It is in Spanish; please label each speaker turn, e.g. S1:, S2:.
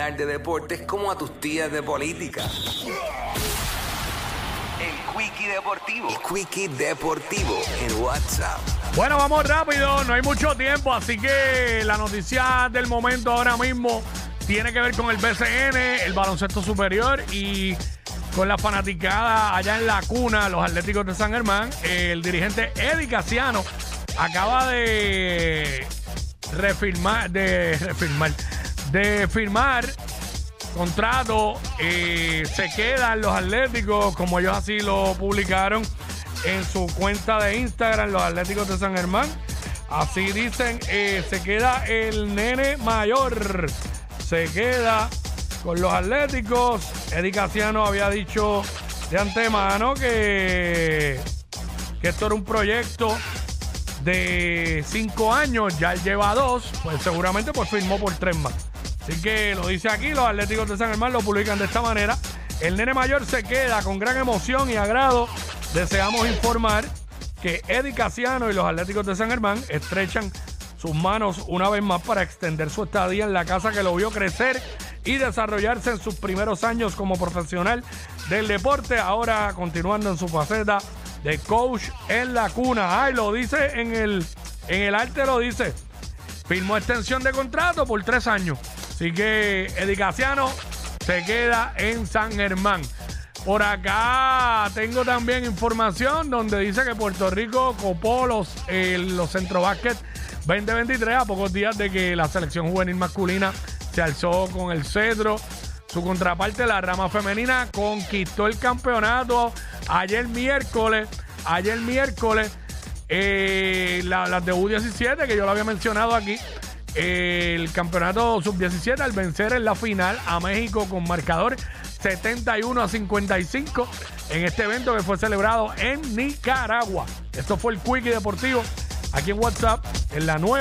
S1: De deportes como a tus tías de política. El Quickie Deportivo. El Quickie Deportivo en WhatsApp.
S2: Bueno, vamos rápido, no hay mucho tiempo, así que la noticia del momento ahora mismo tiene que ver con el BCN, el baloncesto superior y con la fanaticada allá en la cuna, los Atléticos de San Germán. El dirigente Eddie Casiano acaba de refirmar, de refirmar, de firmar contrato. eh, se quedan los Atléticos, como ellos así lo publicaron en su cuenta de Instagram, los Atléticos de San Germán. Así dicen, eh, se queda el nene mayor. Se queda con los Atléticos. Eddie Casiano había dicho de antemano que, que esto era un proyecto de cinco años, ya él lleva dos, pues seguramente pues firmó por tres más. Así que lo dice aquí, los Atléticos de San Germán lo publican de esta manera. El nene mayor se queda con gran emoción y agrado. Deseamos informar que Eddie Casiano y los Atléticos de San Germán estrechan sus manos una vez más para extender su estadía en la casa que lo vio crecer y desarrollarse en sus primeros años como profesional del deporte, ahora continuando en su faceta de coach en la cuna. Ay, lo dice en el, en el arte, lo dice. Firmó extensión de contrato por tres años. Así que Eddie Casiano se queda en San Germán. Por acá tengo también información donde dice que Puerto Rico copó los, eh, los Centro Basket 2023 a pocos días de que la selección juvenil masculina se alzó con el cedro. Su contraparte, la rama femenina, conquistó el campeonato ayer miércoles. Ayer miércoles, eh, la- las de U17, que yo lo había mencionado aquí. El campeonato sub-17 al vencer en la final a México con marcador 71 a 55 en este evento que fue celebrado en Nicaragua. Esto fue el Quickie Deportivo aquí en WhatsApp, en la nueva.